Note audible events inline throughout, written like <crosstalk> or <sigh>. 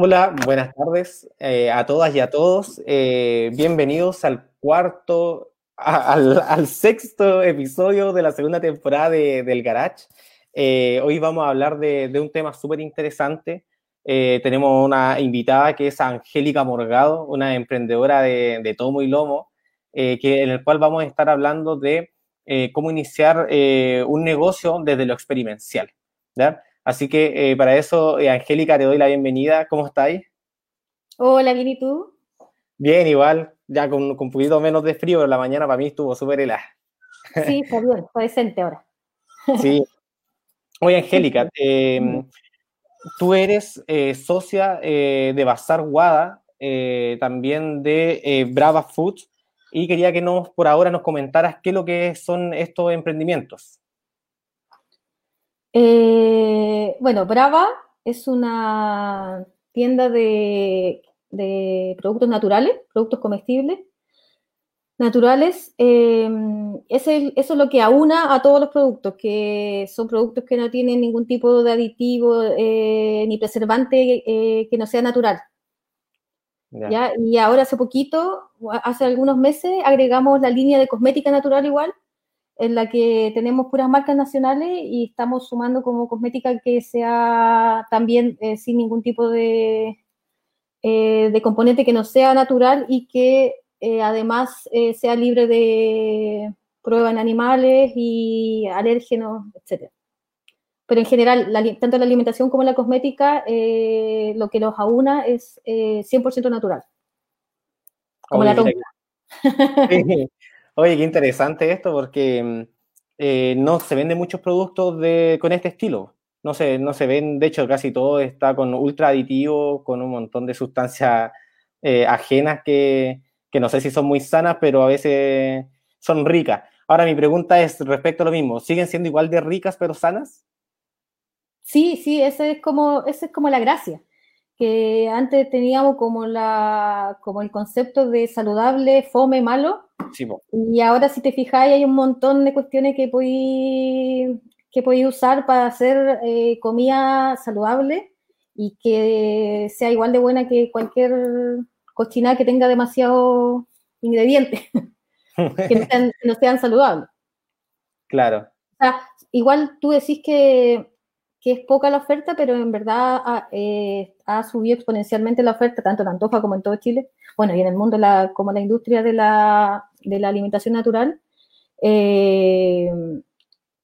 Hola, buenas tardes eh, a todas y a todos. Eh, bienvenidos al cuarto, al, sexto episodio de la segunda temporada del Garage. Eh, hoy vamos a hablar de, un tema súper interesante. tenemos una invitada que es Angélica Morgado, una emprendedora de, tomo y lomo, que, en el cual vamos a estar hablando de cómo iniciar un negocio desde lo experiencial. ¿ya? Así que eh, para eso, eh, Angélica, te doy la bienvenida. ¿Cómo estáis? Hola, bien, ¿y tú? Bien, igual, ya con, un poquito menos de frío, pero la mañana para mí estuvo súper helada. Sí, está bien, está decente ahora. Sí. Oye, Angélica, <laughs> em, tú eres eh, socia de Bazar Guada, también de Brava Foods, y quería que nos, por ahora nos comentaras qué es lo que son estos emprendimientos. Eh, bueno, Brava es una tienda de, productos naturales, productos comestibles naturales. Em, eso es lo que aúna a todos los productos, que son productos que no tienen ningún tipo de aditivo eh, ni preservante eh, que no sea natural. Y ahora hace poquito, hace algunos meses, agregamos la línea de cosmética natural igual, en la que tenemos puras marcas nacionales y estamos sumando como cosmética que sea también eh, sin ningún tipo de, eh, de componente que no sea natural y que eh, además sea libre de pruebas en animales y alérgenos, etc. Pero en general, tanto la alimentación como la cosmética, lo que los aúna es 100% natural. Como la tonta. <laughs> Oye, qué interesante esto porque mm, eh, no se venden muchos productos de, con este estilo. No se, no se ven, de hecho, casi todo está con ultra aditivo, con un montón de sustancias eh, ajenas que, que no sé si son muy sanas, pero a veces son ricas. Ahora mi pregunta es respecto a lo mismo, ¿siguen siendo igual de ricas pero sanas? Sí, sí, ese es como, ese es como la gracia que antes teníamos como, la, como el concepto de saludable, fome, malo. Y ahora si te fijáis hay un montón de cuestiones que podéis que podéis usar para hacer eh, comida saludable y que sea igual de buena que cualquier cocina que tenga demasiados ingredientes, <laughs> que no sean, no sean saludables. Claro. O sea, igual tú decís que que es poca la oferta, pero en verdad ha, eh, subido exponencialmente la oferta, tanto en Antofa como en todo Chile, bueno, y en el mundo la, como la industria de la, de la alimentación natural, eh,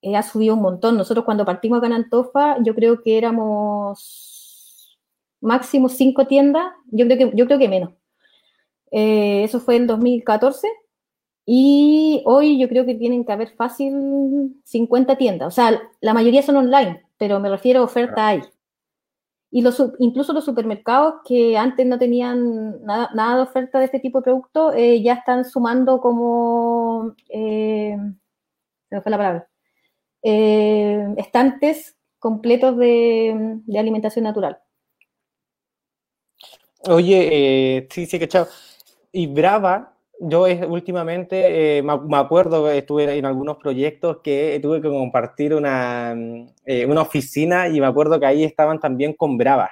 eh, ha subido un montón. Nosotros cuando partimos acá en Antofa, yo creo que éramos máximo cinco tiendas, yo creo que, yo creo que menos. eso fue en 2014. Y hoy yo creo que tienen que haber fácil 50 tiendas. O sea, la mayoría son online pero me refiero a oferta hay. Y los, incluso los supermercados que antes no tenían nada, de oferta de este tipo de producto, eh, ya están sumando como, eh, se me fue la palabra, eh, estantes completos de, alimentación natural. Oye, sí, sí, que chao. Y Brava yo últimamente, eh, me, acuerdo que estuve en algunos proyectos que tuve que compartir una, mm, eh, una oficina y me acuerdo que ahí estaban también con Brava.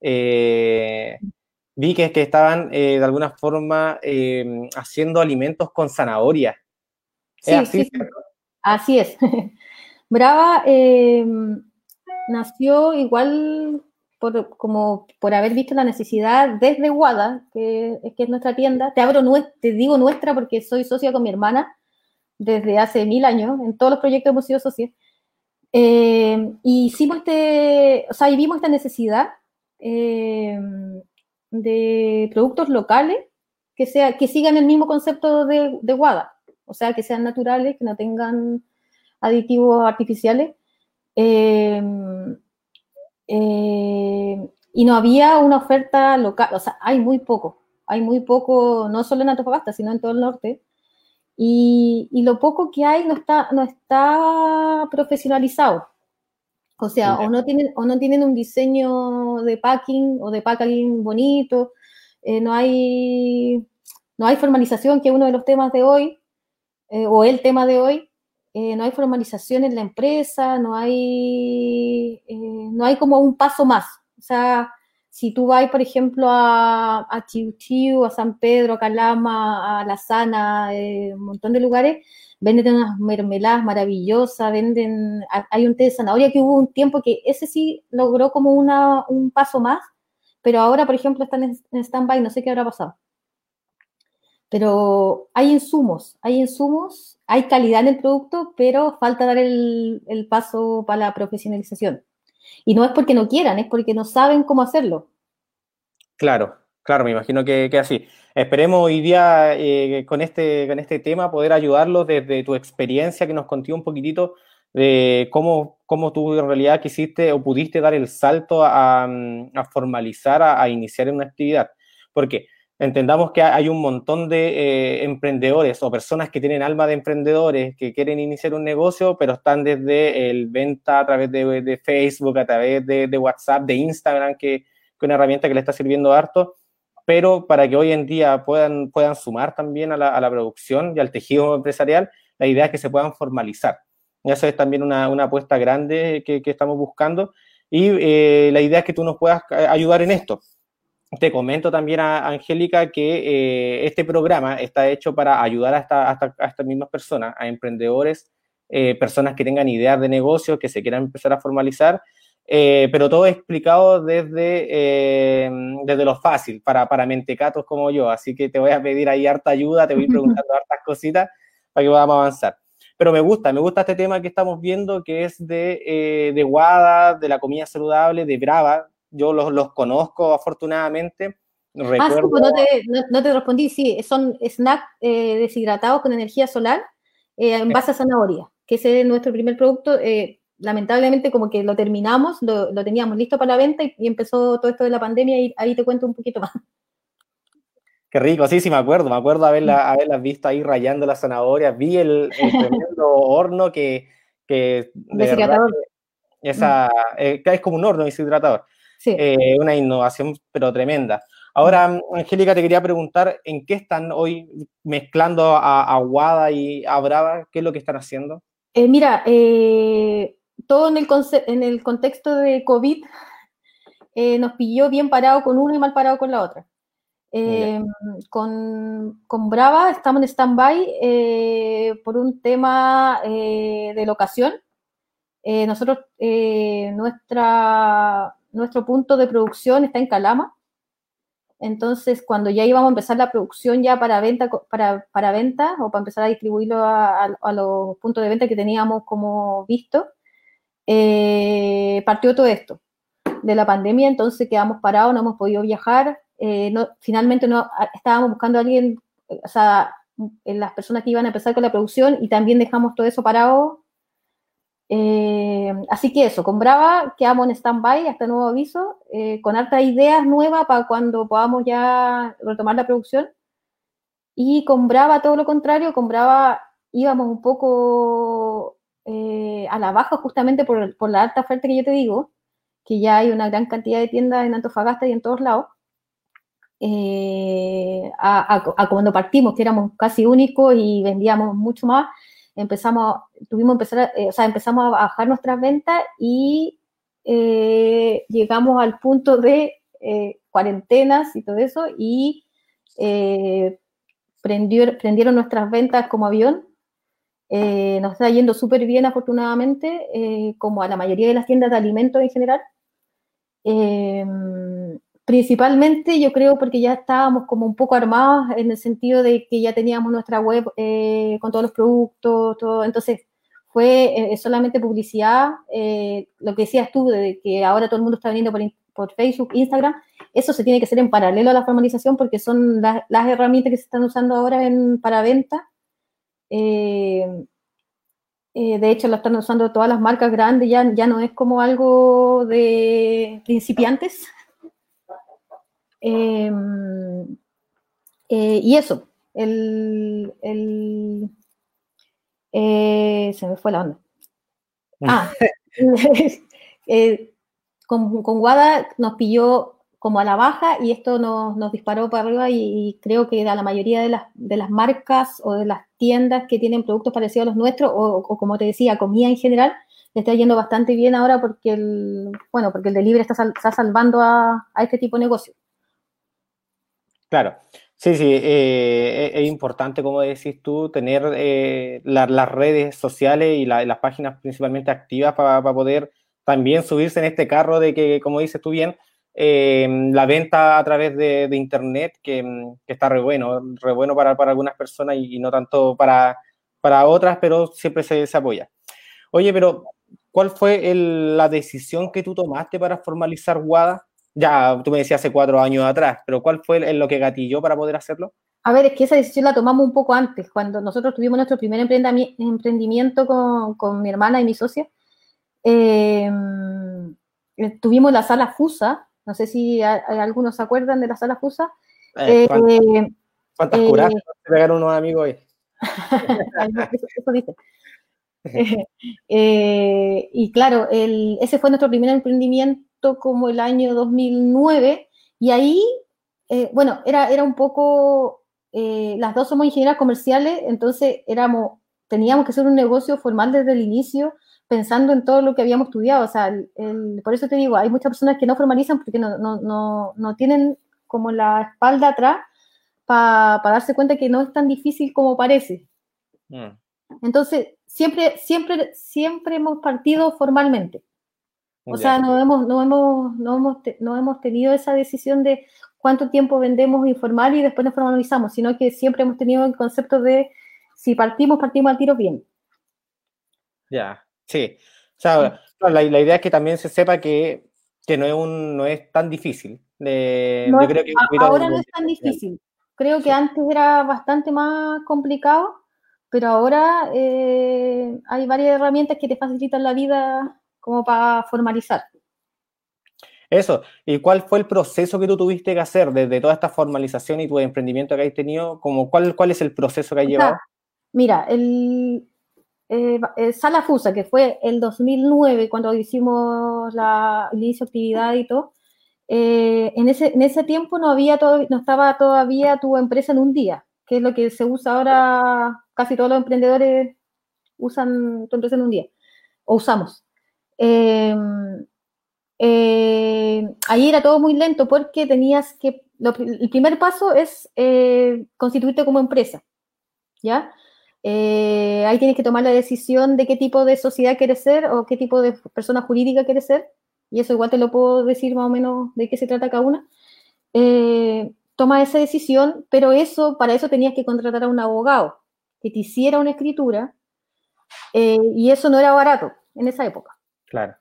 Eh, vi que, que estaban de alguna forma haciendo alimentos con zanahoria. Sí, así? Sí, así es. <laughs> Brava nació igual por, como por haber visto la necesidad desde Guada, que, que es nuestra tienda. Te abro, te digo nuestra porque soy socia con mi hermana desde hace mil años. En todos los proyectos hemos sido socios. Eh, y hicimos este, o sea, y vimos esta necesidad eh, de productos locales que, sea, que sigan el mismo concepto de, de Guada, o sea, que sean naturales, que no tengan aditivos artificiales. Eh, eh, y no había una oferta local, o sea, hay muy poco, hay muy poco, no solo en Antofagasta, sino en todo el norte. Y, y lo poco que hay no está, no está profesionalizado. O sea, o no, tienen, o no tienen un diseño de packing o de packaging bonito, eh, no, hay, no hay formalización, que es uno de los temas de hoy, eh, o el tema de hoy, eh, no hay formalización en la empresa, no hay, eh, no hay como un paso más. O sea, si tú vas, por ejemplo, a, a Chiu a San Pedro, a Calama, a La Sana, eh, un montón de lugares, venden unas mermeladas maravillosas, venden, hay un té de zanahoria que hubo un tiempo que ese sí logró como una, un paso más, pero ahora, por ejemplo, están en, en stand-by, no sé qué habrá pasado. Pero hay insumos, hay insumos, hay calidad en el producto, pero falta dar el, paso para la profesionalización. Y no es porque no quieran, es porque no saben cómo hacerlo. Claro, claro, me imagino que, así. Esperemos hoy día eh, con, este, con este tema poder ayudarlos desde tu experiencia, que nos contió un poquitito de cómo, cómo tú en realidad quisiste o pudiste dar el salto a, a formalizar, a, a, iniciar una actividad. Porque entendamos que hay un montón de eh, emprendedores o personas que tienen alma de emprendedores que quieren iniciar un negocio, pero están desde el venta a través de, de Facebook, a través de, de WhatsApp, de Instagram, que, que una herramienta que le está sirviendo harto pero para que hoy en día puedan, puedan sumar también a la, a la producción y al tejido empresarial, la idea es que se puedan formalizar. Y eso es también una, una apuesta grande que, que, estamos buscando y eh, la idea es que tú nos puedas ayudar en esto. Te comento también a Angélica que eh, este programa está hecho para ayudar a, esta, a, esta, a estas mismas personas, a emprendedores, eh, personas que tengan ideas de negocio, que se quieran empezar a formalizar eh, pero todo explicado desde, eh, desde lo fácil, para, para mentecatos como yo. Así que te voy a pedir ahí harta ayuda, te voy <laughs> preguntando hartas cositas para que podamos avanzar. Pero me gusta, me gusta este tema que estamos viendo, que es de, eh, de Guada, de la comida saludable, de Brava. Yo los, los conozco afortunadamente. Recuerdo... Ah, sí, pues no, te, no, no, te, respondí, sí, son snacks eh, deshidratados con energía solar eh, en base a zanahoria, que ese es nuestro primer producto. Eh, lamentablemente como que lo terminamos, lo, lo teníamos listo para la venta y, y, empezó todo esto de la pandemia y ahí te cuento un poquito más. <laughs> Qué rico, sí, sí me acuerdo, me acuerdo haberla, haberlas visto ahí rayando las zanahorias, vi el, el tremendo <laughs> horno que, que de deshidratador. esa, eh, es como un horno deshidratador. Sí. Eh, una innovación pero tremenda. Ahora, Angélica, te quería preguntar, ¿en qué están hoy mezclando a, a Guada y a Brava? ¿Qué es lo que están haciendo? Eh, mira, eh, todo en el, en el contexto de COVID eh, nos pilló bien parado con uno y mal parado con la otra. Con, con, Brava estamos en stand-by por un tema de locación. nosotros, nuestra, nuestro punto de producción está en Calama. Entonces, cuando ya íbamos a empezar la producción ya para venta, para, para venta o para empezar a distribuirlo a, los puntos de venta que teníamos como visto, eh, partió todo esto de la pandemia, entonces quedamos parados, no hemos podido viajar, eh, finalmente no, estábamos buscando a alguien, o sea, las personas que iban a empezar con la producción y también dejamos todo eso parado. Eh, así que eso, con Brava quedamos en stand-by hasta nuevo aviso, eh, con hartas ideas nuevas para cuando podamos ya retomar la producción. Y con Brava todo lo contrario, con Brava íbamos un poco eh, a la baja justamente por, por, la alta oferta que yo te digo, que ya hay una gran cantidad de tiendas en Antofagasta y en todos lados. Eh, a, a, a, cuando partimos, que éramos casi únicos y vendíamos mucho más, empezamos, tuvimos empezar, eh, o sea, empezamos a bajar nuestras ventas y eh, llegamos al punto de eh, cuarentenas y todo eso y prendió, prendieron nuestras ventas como avión nos está yendo súper bien, afortunadamente, como a la mayoría de las tiendas de alimentos en general. Eh, principalmente, yo creo, porque ya estábamos como un poco armados en el sentido de que ya teníamos nuestra web eh, con todos los productos, todo. Entonces, fue solamente publicidad. lo que decías tú, de que ahora todo el mundo está viniendo por, Facebook, Instagram, eso se tiene que hacer en paralelo a la formalización porque son las, las herramientas que se están usando ahora en, para venta eh, eh, de hecho, lo están usando todas las marcas grandes, ya no es como algo de principiantes. Eh, y eso, el, el se me fue la onda. Ah, <laughs> con, con Guada nos pilló como a la baja y esto nos, nos disparó para arriba y, y, creo que a la mayoría de las, de las marcas o de las tiendas que tienen productos parecidos a los nuestros o, o como te decía, comida en general, le está yendo bastante bien ahora porque el, bueno, porque el delivery está, está salvando a, a, este tipo de negocio. Claro, sí, sí, eh, es, importante, como decís tú, tener eh, las redes sociales y las páginas principalmente activas para, para poder también subirse en este carro de que, como dices tú bien, eh, la venta a través de, internet, que, que, está re bueno, re bueno para, para algunas personas y, no tanto para, para otras, pero siempre se, se apoya. Oye, pero ¿cuál fue la decisión que tú tomaste para formalizar WADA? Ya, tú me decías hace cuatro años atrás, pero ¿cuál fue lo que gatilló para poder hacerlo? A ver, es que esa decisión la tomamos un poco antes, cuando nosotros tuvimos nuestro primer emprendimiento con, con mi hermana y mi socia. Eh, tuvimos la sala FUSA, no sé si algunos se acuerdan de la sala FUSA. Eh, ¿Cuántas, eh, curas se pegaron unos amigos hoy? <laughs> eso, dice. <laughs> y claro, ese fue nuestro primer emprendimiento como el año 2009 y ahí, bueno, era, era un poco, las dos somos ingenieras comerciales, entonces éramos, teníamos que hacer un negocio formal desde el inicio, pensando en todo lo que habíamos estudiado. O sea, por eso te digo, hay muchas personas que no formalizan porque no, no, no, no tienen como la espalda atrás para darse cuenta que no es tan difícil como parece. Mm. Entonces, siempre, siempre, siempre hemos partido formalmente. O sea, no hemos, no, hemos, no, hemos no hemos tenido esa decisión de cuánto tiempo vendemos informal y después nos formalizamos, sino que siempre hemos tenido el concepto de si partimos, partimos al tiro bien. Ya, Sí, o sea, la, idea es que también se sepa que, que no, es un, no es tan difícil. yo creo que ahora no es tan difícil. Creo que antes era bastante más complicado, pero ahora eh, hay varias herramientas que te facilitan la vida como para formalizar. Eso, ¿y cuál fue el proceso que tú tuviste que hacer desde toda esta formalización y tu emprendimiento que has tenido? Como, ¿cuál, ¿Cuál es el proceso que has llevado? Mira, el, eh, eh, Sala Fusa, que fue el 2009 cuando hicimos la, el inicio de actividad y todo, eh, en, ese, en ese tiempo no, había todo, no estaba todavía tu empresa en un día, que es lo que se usa ahora, casi todos los emprendedores usan tu empresa en un día, o usamos. Em, ahí era todo muy lento porque tenías que, el primer paso es constituirte como empresa, ¿ya? Eh, ahí tienes que tomar la decisión de qué tipo de sociedad quieres ser o qué tipo de persona jurídica quieres ser. Y eso igual te lo puedo decir más o menos de qué se trata cada una. Eh, toma esa decisión, pero eso, para eso tenías que contratar a un abogado que te hiciera una escritura. Eh, y eso no era barato en esa época. Claro.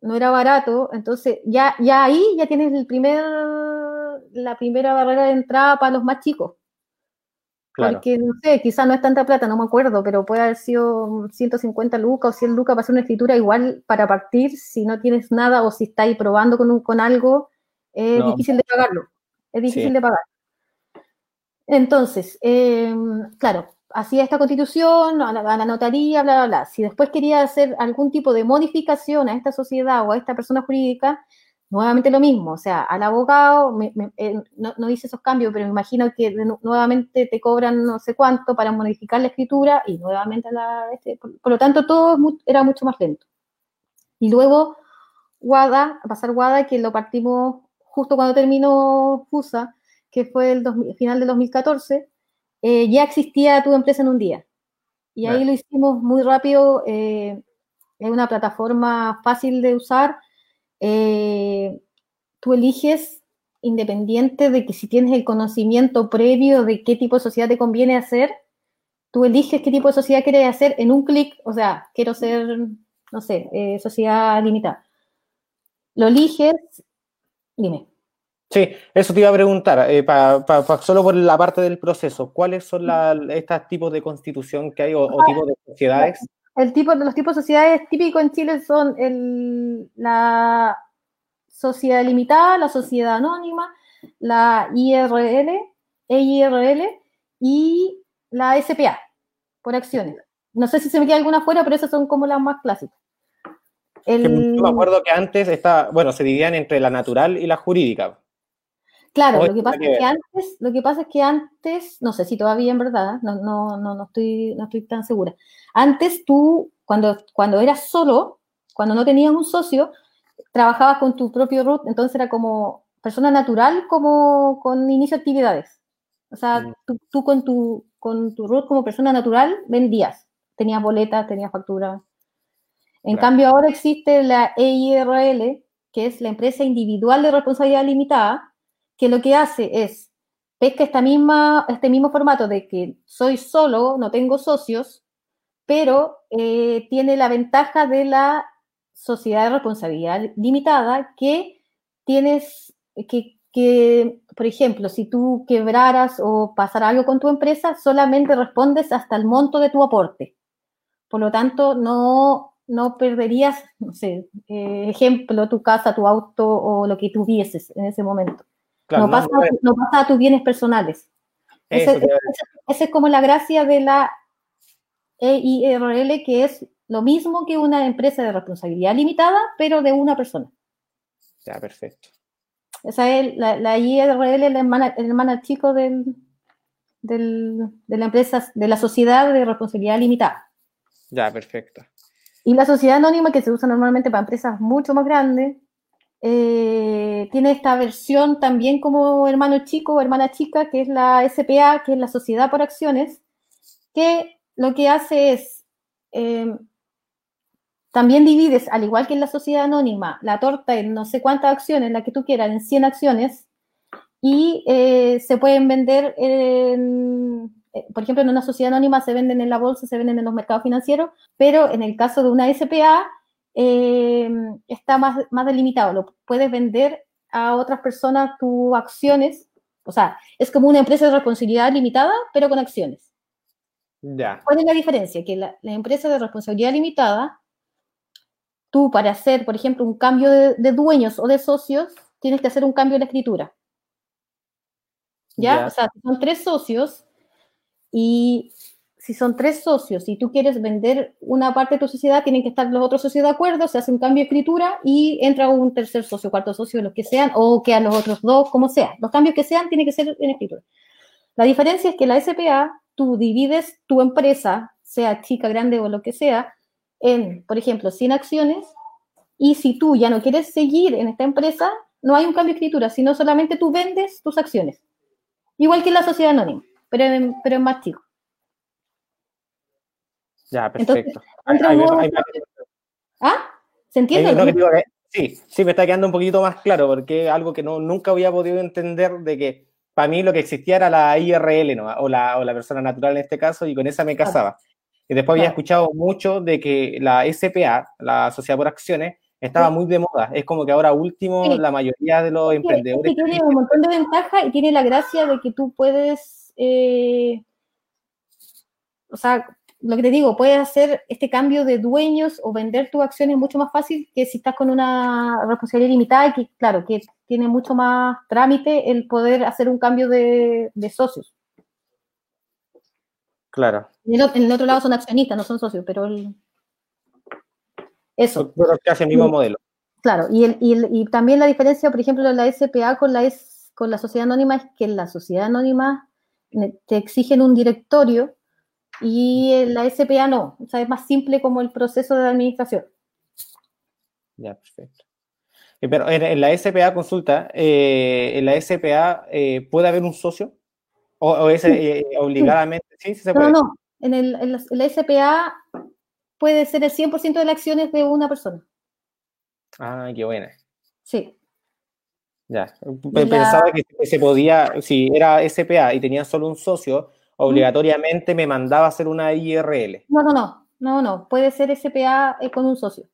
No era barato, entonces ya, ya ahí ya tienes el primer, la primera barrera de entrada para los más chicos porque, no sé, quizás no es tanta plata, no me acuerdo, pero puede haber sido 150 lucas o 100 lucas para hacer una escritura igual para partir, si no tienes nada o si estáis probando con, con algo, es difícil de pagarlo. Es difícil de pagar. Entonces, em, claro, hacía esta constitución, a la, notaría, bla, bla, bla. Si después quería hacer algún tipo de modificación a esta sociedad o a esta persona jurídica, nuevamente lo mismo, o sea, al abogado, eh, no, hice esos cambios, pero me imagino que nuevamente te cobran no sé cuánto para modificar la escritura y nuevamente la... Este, por, lo tanto, todo era mucho más lento. Y luego, WADA, a pasar WADA, que lo partimos justo cuando terminó FUSA, que fue el final del 2014, eh, ya existía tu empresa en un día. Y ahí lo hicimos muy rápido, eh, es una plataforma fácil de usar, eh, tú eliges independiente de que si tienes el conocimiento previo de qué tipo de sociedad te conviene hacer, tú eliges qué tipo de sociedad quieres hacer en un clic, o sea, quiero ser, no sé, eh, sociedad limitada. Lo eliges, dime. Sí, eso te iba a preguntar, eh, solo por la parte del proceso, ¿cuáles son estos tipos de constitución que hay o, o tipos de sociedades? El tipo, los tipos de sociedades típicos en Chile son el, la sociedad limitada, la sociedad anónima, la IRL, EIRL y la SPA, por acciones. No sé si se me queda alguna fuera, pero esas son como las más clásicas. El... Yo me acuerdo que antes está, bueno, se dividían entre la natural y la jurídica. Claro, lo que, pasa es que antes, lo que pasa es que antes, no sé si todavía en verdad, no, no, no, no, estoy, no estoy tan segura. Antes tú, cuando, cuando eras solo, cuando no tenías un socio, trabajabas con tu propio root, entonces era como persona natural como con inicio de actividades. O sea, mm. tú, con, tu, con tu root como persona natural vendías, tenías boletas, tenías facturas. En cambio, ahora existe la EIRL, que es la empresa individual de responsabilidad limitada, que lo que hace es pesca esta misma, este mismo formato de que soy solo, no tengo socios, pero eh, tiene la ventaja de la sociedad de responsabilidad limitada que tienes que, que, por ejemplo, si tú quebraras o pasara algo con tu empresa, solamente respondes hasta el monto de tu aporte. Por lo tanto, no, no perderías, no sé, eh, ejemplo, tu casa, tu auto o lo que tuvieses en ese momento. No, pasa, no, pasa, a tus bienes personales. Esa es como la gracia de la EIRL, que es lo mismo que una empresa de responsabilidad limitada, pero de una persona. Ya, perfecto. Esa es la, la IRL, el hermana, chico del, del, de la empresa, de la sociedad de responsabilidad limitada. Ya, perfecto. Y la sociedad anónima, que se usa normalmente para empresas mucho más grandes, eh, tiene esta versión también como hermano chico o hermana chica, que es la SPA, que es la Sociedad por Acciones, que lo que hace es eh, también divides, al igual que en la sociedad anónima, la torta en no sé cuántas acciones, la que tú quieras, en 100 acciones, y eh, se pueden vender, en, eh, por ejemplo, en una sociedad anónima se venden en la bolsa, se venden en los mercados financieros, pero en el caso de una SPA eh, está más, más delimitado, lo puedes vender a otras personas tus acciones, o sea, es como una empresa de responsabilidad limitada, pero con acciones. Ya. ¿Cuál es la diferencia? Que la, la empresa de responsabilidad limitada tú para hacer, por ejemplo, un cambio de, dueños o de socios, tienes que hacer un cambio en la escritura. ¿Ya? O sea, son tres socios y si son tres socios y tú quieres vender una parte de tu sociedad, tienen que estar los otros socios de acuerdo, se hace un cambio de escritura y entra un tercer socio, cuarto socio, los que sean, o quedan los otros dos, como sea. Los cambios que sean tienen que ser en escritura. La diferencia es que la SPA, tú divides tu empresa, sea chica, grande o lo que sea, en, por ejemplo, 100 acciones, y si tú ya no quieres seguir en esta empresa, no hay un cambio de escritura, sino solamente tú vendes tus acciones. Igual que la sociedad anónima, pero en, pero en más chico. Ya, perfecto. ¿Ah? ¿Se entiende? sí, sí, me está quedando un poquito más claro, porque es algo que no, nunca había podido entender de que para mí lo que existía era la IRL, ¿no? o, la, o la persona natural en este caso, y con esa me casaba. Y después había escuchado mucho de que la SPA, la Sociedad por Acciones, estaba muy de moda. Es como que ahora último la mayoría de los emprendedores... tiene un montón de ventajas y tiene la gracia de que tú puedes... Eh, o sea, lo que te digo, puedes hacer este cambio de dueños o vender tus acciones mucho más fácil que si estás con una responsabilidad limitada y que, claro, que tiene mucho más trámite el poder hacer un cambio de, de socios. Claro. En el, otro lado son accionistas, no son socios, pero eso. Pero que hace el mismo modelo. Claro, y, el, y, también la diferencia, por ejemplo, de la SPA con la, con la sociedad anónima es que en la sociedad anónima te exigen un directorio y en la SPA no. O sea, es más simple como el proceso de administración. Ya, perfecto. Eh, pero en, la SPA consulta, eh, en la SPA eh, puede haber un socio o, es obligadamente, sí, sí se puede. No, no, en, el, en, la, SPA puede ser el 100% de las acciones de una persona. Ah, qué buena. Sí. Ya, pensaba que se podía, si era SPA y tenía solo un socio, obligatoriamente me mandaba a hacer una IRL. No, no, no, no, no, puede ser SPA eh, con un socio.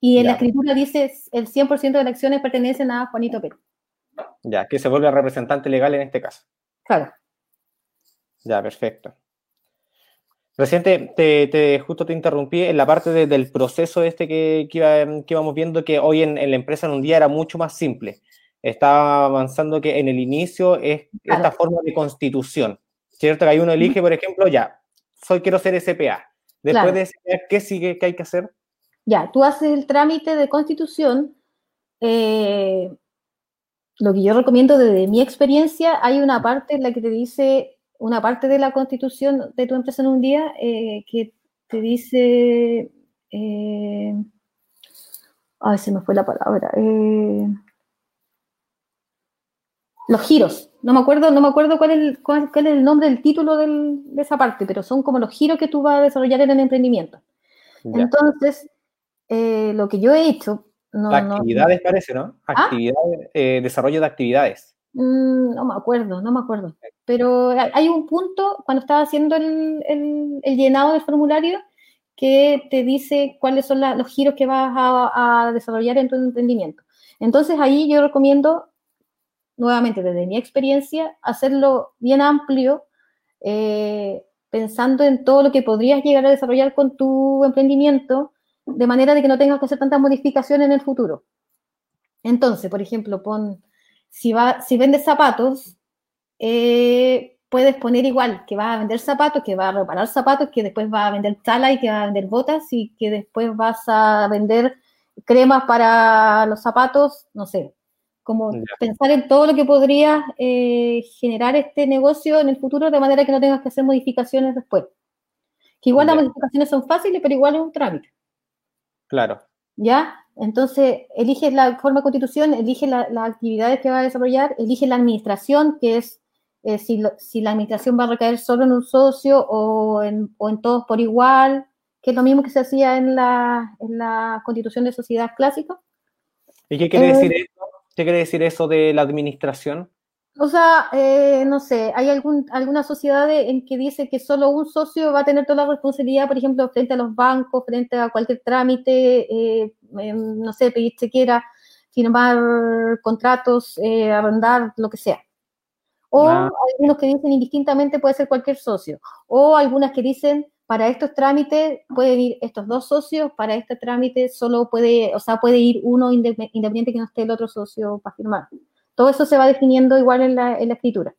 Y en la escritura dice el 100% de las acciones pertenecen a Juanito Pérez. Ya, que se vuelve representante legal en este caso. Claro. Ya, perfecto. Reciente, te, justo te interrumpí en la parte del proceso este que, que, íbamos viendo, que hoy en, la empresa en un día era mucho más simple. Estaba avanzando que en el inicio es esta forma de constitución, ¿cierto? Que hay uno elige, por ejemplo, ya, soy quiero ser SPA. Después de SPA, ¿qué sigue? ¿Qué hay que hacer? Ya, tú haces el trámite de constitución. Eh, lo que yo recomiendo desde mi experiencia, hay una parte en la que te dice una parte de la constitución de tu empresa en un día eh, que te dice, eh, Ay, se me fue la palabra. Eh, los giros. No me acuerdo, no me acuerdo cuál es, cuál, es el nombre del título del, de esa parte, pero son como los giros que tú vas a desarrollar en el emprendimiento. Entonces, eh, lo que yo he hecho. No, actividades parece, ¿no? ¿Ah? Actividades, eh, desarrollo de actividades. Mm, no me acuerdo, no me acuerdo. Pero hay un punto cuando estaba haciendo el, el, llenado del formulario que te dice cuáles son los giros que vas a, a desarrollar en tu emprendimiento. Entonces ahí yo recomiendo nuevamente desde mi experiencia, hacerlo bien amplio, eh, pensando en todo lo que podrías llegar a desarrollar con tu emprendimiento, de manera de que no tengas que hacer tantas modificaciones en el futuro. Entonces, por ejemplo, pon, si, va, si vendes zapatos, eh, puedes poner igual que vas a vender zapatos, que vas a reparar zapatos, que después vas a vender tala y que vas a vender botas y que después vas a vender cremas para los zapatos, no sé, como pensar en todo lo que podría eh, generar este negocio en el futuro de manera que no tengas que hacer modificaciones después. Que igual las modificaciones son fáciles, pero igual es un trámite. Claro. ¿Ya? Entonces, eliges la forma de constitución, eliges las actividades que va a desarrollar, eliges la administración, que es eh, si, si, la administración va a recaer solo en un socio o en, o en todos por igual, que es lo mismo que se hacía en la, en la constitución de sociedad clásica. ¿Y qué quiere decir eh, eso? ¿Qué quiere decir eso de la administración? O sea, eh, no sé, hay algún, alguna sociedad en que dice que solo un socio va a tener toda la responsabilidad, por ejemplo, frente a los bancos, frente a cualquier trámite, eh, em, no sé, pedir chequera, firmar contratos, eh, arrendar, lo que sea. O ah. algunos que dicen indistintamente puede ser cualquier socio. O algunas que dicen para estos trámites pueden ir estos dos socios, para este trámite solo puede, o sea, puede ir uno independiente que no esté el otro socio para firmar. Todo eso se va definiendo igual en la, escritura.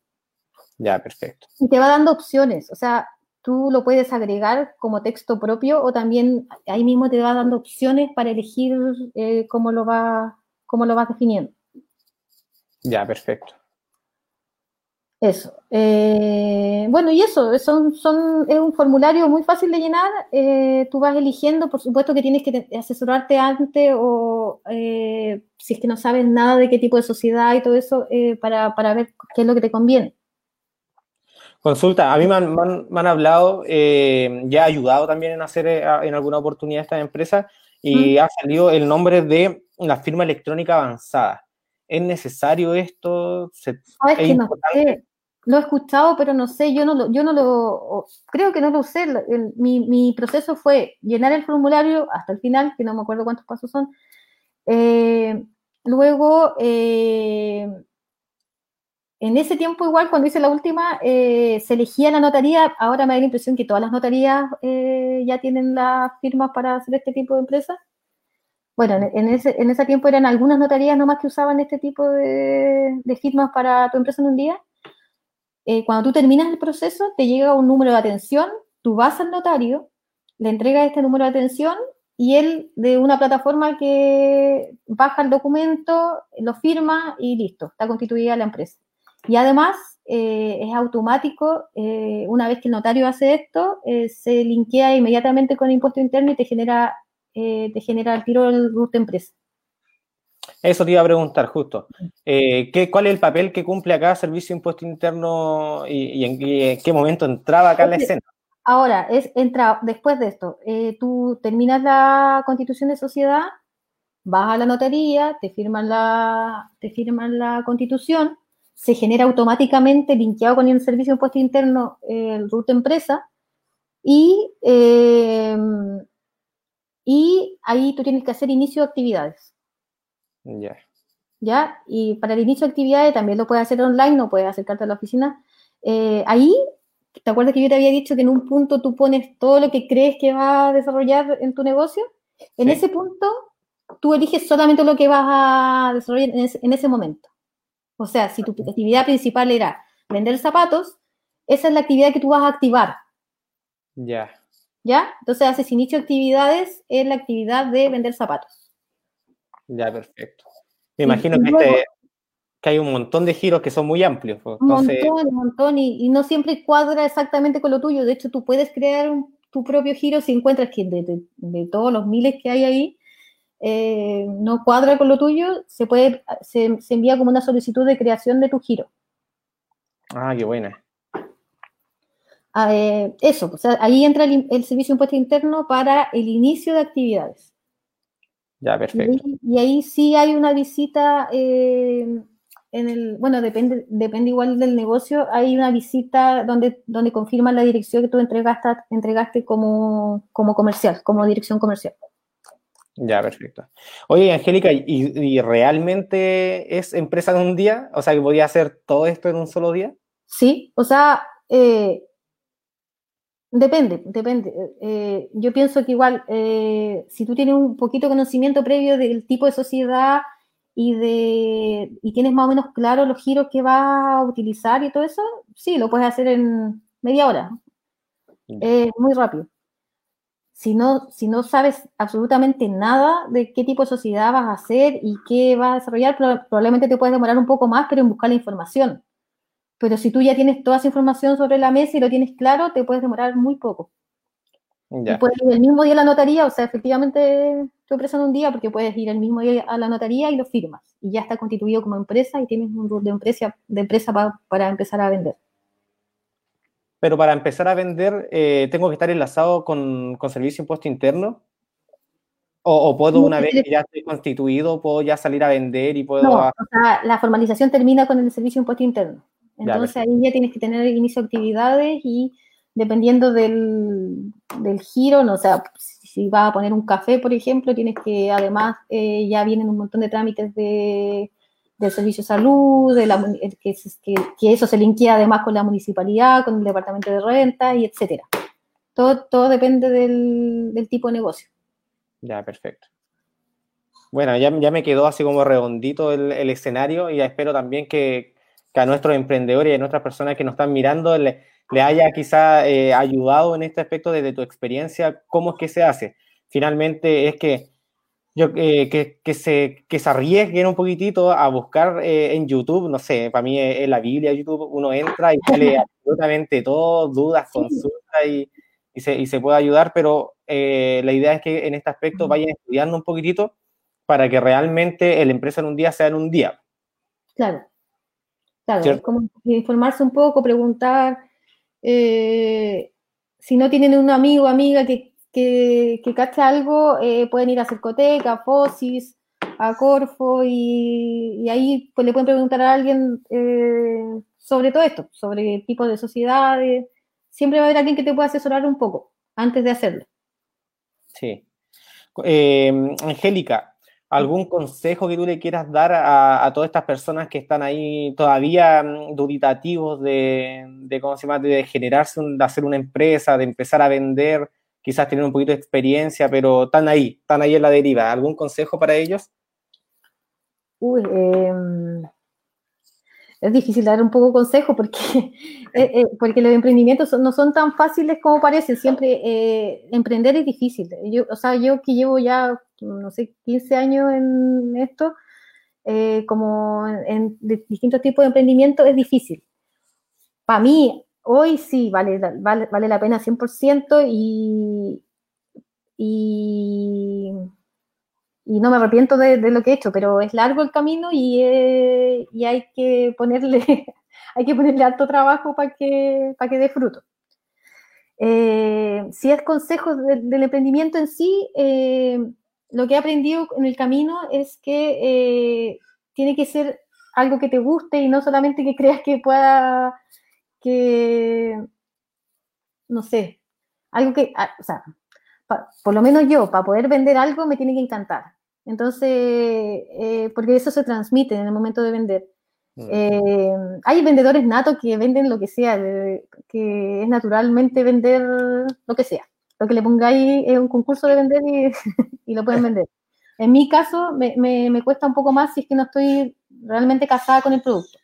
Ya, perfecto. Y te va dando opciones, o sea, tú lo puedes agregar como texto propio o también ahí mismo te va dando opciones para elegir eh, cómo, lo va, cómo lo vas definiendo. Ya, perfecto. Eso. Eh, bueno, y eso, son, son, es un formulario muy fácil de llenar. Eh, tú vas eligiendo, por supuesto que tienes que asesorarte antes o eh, si es que no sabes nada de qué tipo de sociedad y todo eso, para, para, ver qué es lo que te conviene. Consulta, a mí me han, hablado, ya ha ayudado también en hacer en alguna oportunidad esta empresa y ha salido el nombre de la firma electrónica avanzada. ¿Es necesario esto? ¿Es importante? Lo he escuchado, pero no sé, yo no lo, yo no lo, creo que no lo sé. mi, proceso fue llenar el formulario hasta el final, que no me acuerdo cuántos pasos son. Eh, luego, eh, en ese tiempo igual, cuando hice la última, eh, se elegía la notaría. Ahora me da la impresión que todas las notarías ya tienen las firmas para hacer este tipo de empresas. Bueno, en ese, en ese tiempo eran algunas notarías nomás que usaban este tipo de firmas para tu empresa en un día. Eh, cuando tú terminas el proceso, te llega un número de atención, tú vas al notario, le entregas este número de atención y él de una plataforma que baja el documento, lo firma y listo, está constituida la empresa. Y además eh, es automático, eh, una vez que el notario hace esto, se linkea inmediatamente con el impuesto interno y te genera, te genera el tiro del de empresa. Eso te iba a preguntar justo. Eh, ¿qué, ¿Cuál es el papel que cumple acá Servicio de Impuesto Interno y, en, qué momento entraba acá en la escena? Ahora, es entra, después de esto, eh, tú terminas la constitución de sociedad, vas a la notaría, te firman la, te firman la constitución, se genera automáticamente linkeado con el Servicio de Impuesto Interno el RUT empresa y, eh, y ahí tú tienes que hacer inicio de actividades. Ya. ¿Ya? Y para el inicio de actividades también lo puedes hacer online, no puedes acercarte a la oficina. Eh, ahí, ¿te acuerdas que yo te había dicho que en un punto tú pones todo lo que crees que va a desarrollar en tu negocio? En ese punto, tú eliges solamente lo que vas a desarrollar en ese, momento. O sea, si tu actividad principal era vender zapatos, esa es la actividad que tú vas a activar. Ya. ¿Ya? Entonces haces inicio de actividades en la actividad de vender zapatos. Ya, perfecto. Me imagino que, este, que, hay un montón de giros que son muy amplios. Pues, un montón, un montón, y, no siempre cuadra exactamente con lo tuyo. De hecho, tú puedes crear tu propio giro si encuentras que de, todos los miles que hay ahí, eh, no cuadra con lo tuyo, se, puede, se, envía como una solicitud de creación de tu giro. Ah, qué buena. Ah, eh, eso, o sea, ahí entra el, servicio de impuesto interno para el inicio de actividades. Ya, perfecto. Y, ahí sí hay una visita eh, en el, bueno, depende, depende igual del negocio, hay una visita donde, donde confirman la dirección que tú entregaste, entregaste como, como comercial, como dirección comercial. Ya, perfecto. Oye, Angélica, ¿y, realmente es empresa de un día? O sea, que podía hacer todo esto en un solo día. Sí, o sea, eh, depende, depende. Eh, yo pienso que igual, eh, si tú tienes un poquito de conocimiento previo del tipo de sociedad y, de, y tienes más o menos claro los giros que vas a utilizar y todo eso, sí, lo puedes hacer en media hora. Es muy rápido si no, si no sabes absolutamente nada de qué tipo de sociedad vas a hacer y qué vas a desarrollar, probablemente te puedes demorar un poco más, pero en buscar la información. Pero si tú ya tienes toda esa información sobre la mesa y lo tienes claro, te puedes demorar muy poco. Y puedes ir el mismo día a la notaría, o sea, efectivamente tu empresa en un día, porque puedes ir el mismo día a la notaría y lo firmas. Y ya está constituido como empresa y tienes un rol de empresa, de empresa para empezar a vender pero para empezar a vender eh, tengo que estar enlazado con, con servicio impuesto interno. O, puedo, una vez que ya estoy constituido, puedo ya salir a vender y puedo... No, o sea, la formalización termina con el servicio impuesto interno. Entonces ahí ya tienes que tener el inicio de actividades y dependiendo del, del giro, no, o sea, si vas a poner un café, por ejemplo, tienes que además eh, ya vienen un montón de trámites de del servicio de salud, de la, que, que, eso se linkea además con la municipalidad, con el departamento de renta y etcétera. Todo, todo depende del, tipo de negocio. Ya, perfecto. Bueno, ya, ya me quedó así como redondito el, escenario y ya espero también que, a nuestros emprendedores y a nuestras personas que nos están mirando le, le haya quizá eh, ayudado en este aspecto desde tu experiencia, cómo es que se hace. Finalmente es que yo, eh, que, que, se, que se arriesguen un poquitito a buscar eh, en YouTube, no sé, para mí es, la Biblia YouTube, uno entra y sale <laughs> absolutamente todo, dudas, consultas y, y, se, y se puede ayudar, pero la idea es que en este aspecto vayan estudiando un poquitito para que realmente la empresa en un día sea en un día. Claro, claro, es como informarse un poco, preguntar, si no tienen un amigo o amiga que que, que cache algo, eh, pueden ir a Cercoteca, a Fosis, a Corfo y, ahí pues, le pueden preguntar a alguien eh, sobre todo esto, sobre tipos de sociedades. Siempre va a haber alguien que te pueda asesorar un poco antes de hacerlo. Sí. Eh, Angélica, ¿algún consejo que tú le quieras dar a, todas estas personas que están ahí todavía mm, duditativos de, cómo se llama, de generarse, de hacer una empresa, de empezar a vender? quizás tienen un poquito de experiencia, pero están ahí, están ahí en la deriva. ¿Algún consejo para ellos? Uy, em, es difícil dar un poco consejo porque, <laughs> eh, eh, porque los emprendimientos no son tan fáciles como parecen. Siempre eh, emprender es difícil. Yo, o sea, yo que llevo ya, no sé, 15 años en esto, como en, distintos tipos de emprendimiento, es difícil. Para mí, hoy sí vale, vale, vale la pena 100% y, y, y, no me arrepiento de, lo que he hecho, pero es largo el camino y, eh, y hay que ponerle <laughs> hay que ponerle alto trabajo para que, para que dé fruto. Eh, si es consejo del emprendimiento en sí, eh, lo que he aprendido en el camino es que tiene que ser algo que te guste y no solamente que creas que pueda que, no sé, algo que, ah, o sea, por lo menos yo, para poder vender algo me tiene que encantar. Entonces, eh, porque eso se transmite en el momento de vender. Mm. Eh, hay vendedores natos que venden lo que sea, que es naturalmente vender lo que sea. Lo que le pongáis es un concurso de vender y, <laughs> y lo pueden vender. En mi caso, me, me, me, cuesta un poco más si es que no estoy realmente casada con el producto.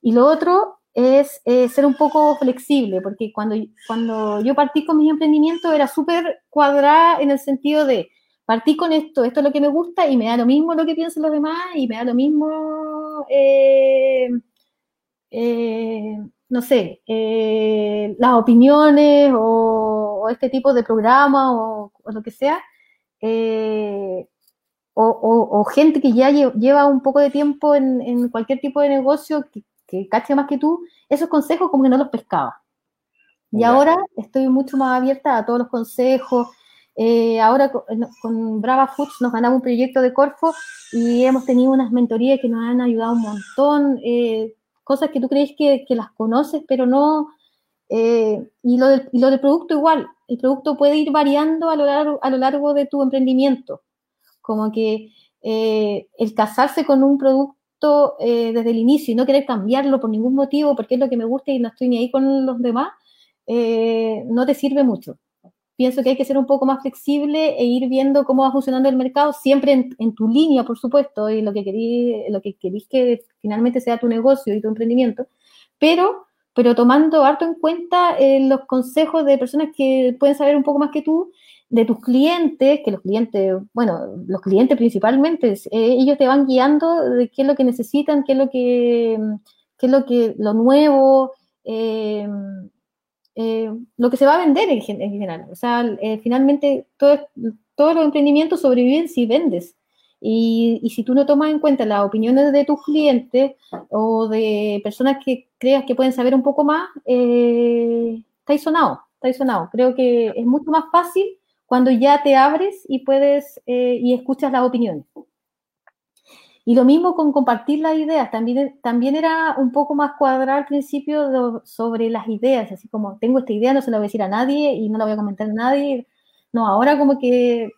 Y lo otro es eh, ser un poco flexible, porque cuando, cuando yo partí con mis emprendimientos era súper cuadrada en el sentido de partí con esto, esto es lo que me gusta y me da lo mismo lo que piensen los demás y me da lo mismo, eh, eh, no sé, las opiniones o, este tipo de programa o, lo que sea. o, gente que ya lleva un poco de tiempo en, cualquier tipo de negocio, que, que, cache más que tú, esos consejos como que no los pescaba. Y ahora estoy mucho más abierta a todos los consejos. Eh, ahora con, Brava Foods nos ganamos un proyecto de Corfo y hemos tenido unas mentorías que nos han ayudado un montón. Eh, cosas que tú crees que, las conoces, pero no. Eh, y, lo del, y, lo del, producto igual. El producto puede ir variando a lo largo, a lo largo de tu emprendimiento. Como que el casarse con un producto desde el inicio y no querer cambiarlo por ningún motivo, porque es lo que me gusta y no estoy ni ahí con los demás, eh, no te sirve mucho. Pienso que hay que ser un poco más flexible e ir viendo cómo va funcionando el mercado, siempre en, tu línea, por supuesto, y lo que querís, lo que querís que finalmente sea tu negocio y tu emprendimiento, pero, pero tomando harto en cuenta eh, los consejos de personas que pueden saber un poco más que tú, de tus clientes, que los clientes, bueno, los clientes principalmente, eh, ellos te van guiando de qué es lo que necesitan, qué es lo que, qué es lo que, lo nuevo, eh, eh, lo que se va a vender en, general. O sea, eh, finalmente todo, todos los emprendimientos sobreviven si vendes. Y, si tú no tomas en cuenta las opiniones de tus clientes o de personas que creas que pueden saber un poco más, eh, estáis sonado, estáis sonado. Creo que es mucho más fácil cuando ya te abres y puedes eh, y escuchas las opiniones. Y lo mismo con compartir las ideas, también, también era un poco más cuadrado al principio sobre las ideas, así como tengo esta idea, no se la voy a decir a nadie y no la voy a comentar a nadie. No, ahora como que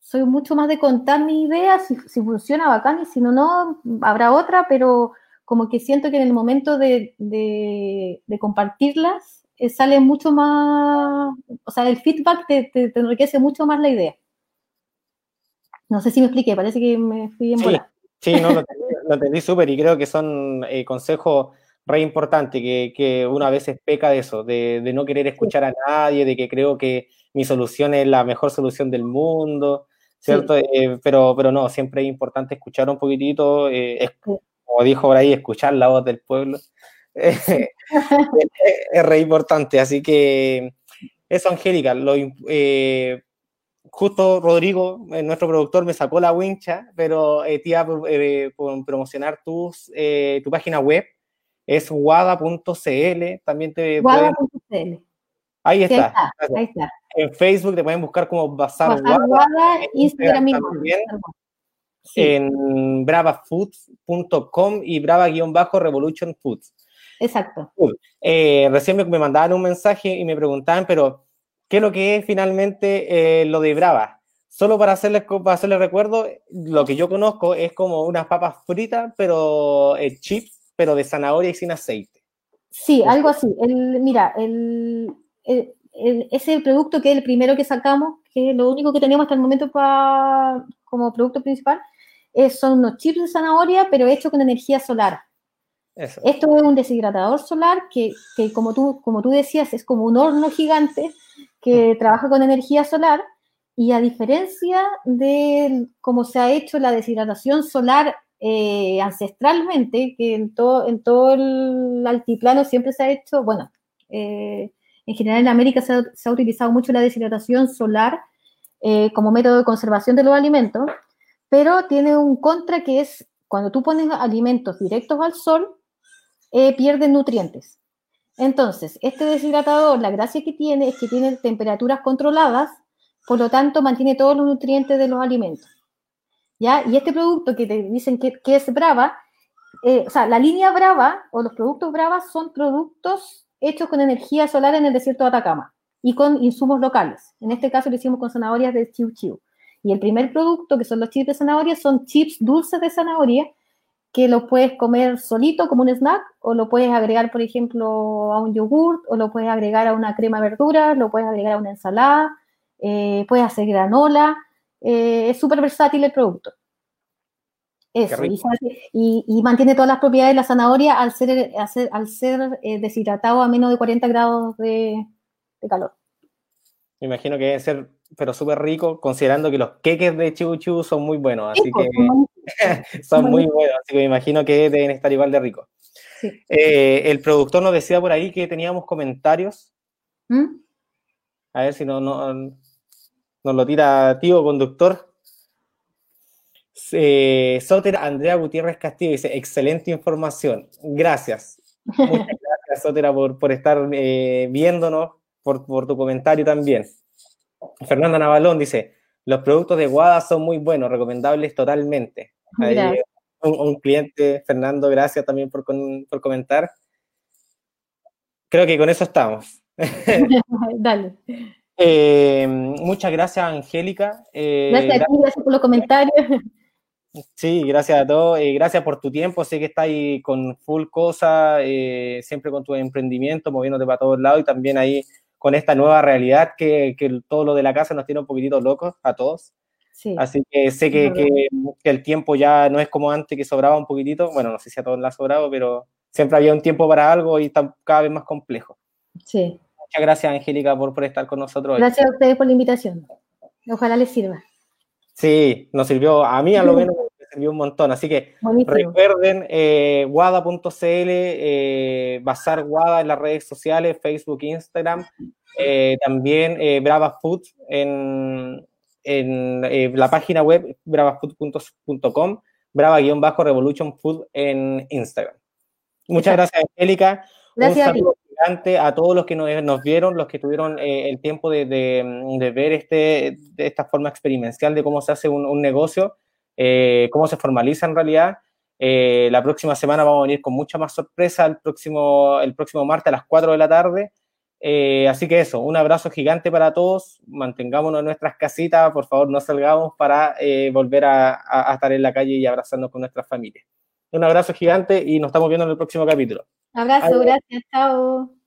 soy mucho más de contar mi idea, si, funciona bacán y si no, no, habrá otra, pero como que siento que en el momento de, de, compartirlas eh, sale mucho más, o sea, el feedback te, te, enriquece mucho más la idea. No sé si me expliqué, parece que me fui en sí. Sí, no, lo, entendí súper y creo que son eh, consejos re importantes, que, que, uno a veces peca de eso, de, de, no querer escuchar a nadie, de que creo que mi solución es la mejor solución del mundo, ¿cierto? Eh, pero, pero no, siempre es importante escuchar un poquitito, eh, como dijo por ahí, escuchar la voz del pueblo. <laughs> es, es, re importante, así que eso, Angélica, lo, justo Rodrigo, eh, nuestro productor, me sacó la wincha, pero eh, te iba a eh, promocionar tus, tu página web. Es wada.cl. También te Wada.cl. Ahí está. Ahí está, En Facebook te pueden buscar como Bazar, Wada. Instagram también. En bravafoods.com y brava-revolution foods. Exacto. recién me, me mandaban un mensaje y me preguntaban, pero ¿Qué es lo que es finalmente eh, lo de Brava? Solo para hacerles, para hacerles recuerdo, lo que yo conozco es como unas papas fritas, pero eh, chips, pero de zanahoria y sin aceite. Sí, algo así. El, mira, el, ese producto que es el primero que sacamos, que es lo único que tenemos hasta el momento para, como producto principal, son unos chips de zanahoria, pero hechos con energía solar. Esto es un deshidratador solar que, que, como, tú, como tú decías, es como un horno gigante que trabaja con energía solar y a diferencia de cómo se ha hecho la deshidratación solar eh, ancestralmente, que en todo, en todo el altiplano siempre se ha hecho, bueno, eh, en general en América se ha, utilizado mucho la deshidratación solar eh, como método de conservación de los alimentos, pero tiene un contra que es cuando tú pones alimentos directos al sol, pierden nutrientes. Entonces, este deshidratador, la gracia que tiene es que tiene temperaturas controladas, por lo tanto mantiene todos los nutrientes de los alimentos. ¿Ya? Y este producto que te dicen que, es Brava, eh, o sea, la línea Brava o los productos Brava son productos hechos con energía solar en el desierto de Atacama y con insumos locales. En este caso lo hicimos con zanahorias de Chiu Chiu. Y el primer producto, que son los chips de zanahoria, son chips dulces de zanahoria que lo puedes comer solito como un snack o lo puedes agregar, por ejemplo, a un yogurt o lo puedes agregar a una crema de verduras, lo puedes agregar a una ensalada, eh, puedes hacer granola. Eh, es súper versátil el producto. Eso, y, mantiene todas las propiedades de la zanahoria al ser, al ser eh, deshidratado a menos de 40 grados de, calor. Me imagino que debe ser, pero súper rico, considerando que los queques de Chibu son muy buenos. Así pues, que Son <laughs> muy buenos, así que me imagino que deben estar igual de ricos. Eh, el productor nos decía por ahí que teníamos comentarios. ¿Mm? A ver si no, no, nos lo tira tío conductor. Eh, Soter Andrea Gutiérrez Castillo dice, excelente información. Gracias. Muchas <laughs> gracias, Sotera, por, por estar eh, viéndonos, por, por, tu comentario también. Fernanda Navalón dice, los productos de Guada son muy buenos, recomendables totalmente. Un, un, cliente, Fernando, gracias también por, por comentar. Creo que con eso estamos. <laughs> <laughs> Dale. Eh, muchas gracias, Angélica. Eh, gracias a ti, gracias por los comentarios. Sí, gracias a todos. Eh, gracias por tu tiempo. Sé que estás ahí con full cosa, eh, siempre con tu emprendimiento, moviéndote para todos lados y también ahí con esta nueva realidad que, que todo lo de la casa nos tiene un poquitito locos a todos. Sí. Así que sé que, que, que, el tiempo ya no es como antes, que sobraba un poquitito. Bueno, no sé si a todos la ha sobrado, pero siempre había un tiempo para algo y está cada vez más complejo. Sí. Muchas gracias, Angélica, por, por estar con nosotros. Gracias a ustedes por la invitación. Ojalá les sirva. Sí, nos sirvió, a mí a lo menos me sirvió un montón. Así que recuerden, eh, guada.cl, eh, Bazar Guada en las redes sociales, Facebook, Instagram. Eh, también eh, Brava Food en, en eh, la página web bravafood.com, brava-revolution food en Instagram. Muchas gracias, Angélica. Gracias un saludo gigante a todos los que nos, nos vieron, los que tuvieron eh, el tiempo de, de, de, ver este, de esta forma experimental de cómo se hace un, un negocio, eh, cómo se formaliza en realidad. Eh, la próxima semana vamos a venir con mucha más sorpresa el próximo, el próximo martes a las 4 de la tarde. Eh, así que eso, un abrazo gigante para todos. Mantengámonos en nuestras casitas, por favor, no salgamos para eh, volver a, a, a estar en la calle y abrazarnos con nuestras familias. Un abrazo gigante y nos estamos viendo en el próximo capítulo. Abrazo, Adiós. gracias, chao.